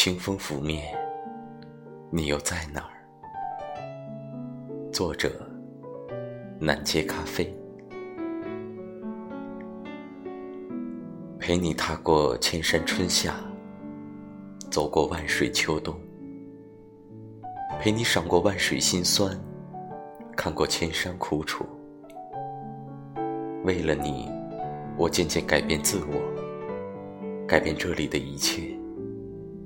清风拂面，你又在哪儿？作者：南街咖啡。陪你踏过千山春夏，走过万水秋冬，陪你赏过万水辛酸，看过千山苦楚。为了你，我渐渐改变自我，改变这里的一切。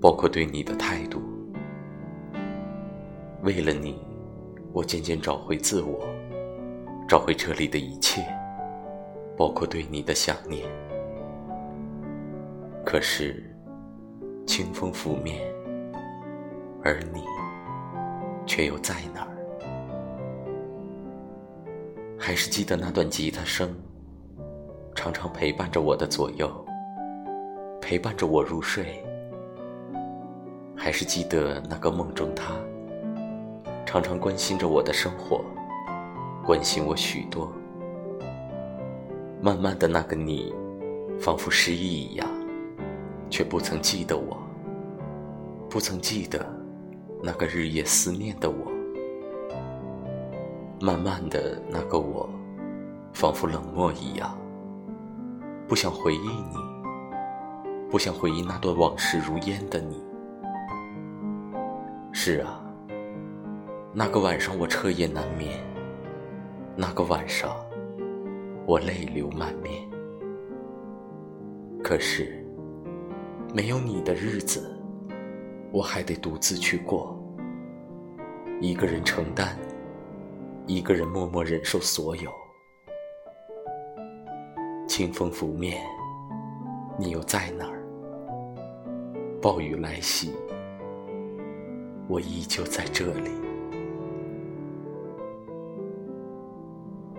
包括对你的态度。为了你，我渐渐找回自我，找回这里的一切，包括对你的想念。可是，清风拂面，而你却又在哪儿？还是记得那段吉他声，常常陪伴着我的左右，陪伴着我入睡。还是记得那个梦中他，常常关心着我的生活，关心我许多。慢慢的，那个你，仿佛失忆一样，却不曾记得我，不曾记得那个日夜思念的我。慢慢的，那个我，仿佛冷漠一样，不想回忆你，不想回忆那段往事如烟的你。是啊，那个晚上我彻夜难眠，那个晚上我泪流满面。可是，没有你的日子，我还得独自去过，一个人承担，一个人默默忍受所有。清风拂面，你又在哪儿？暴雨来袭。我依旧在这里。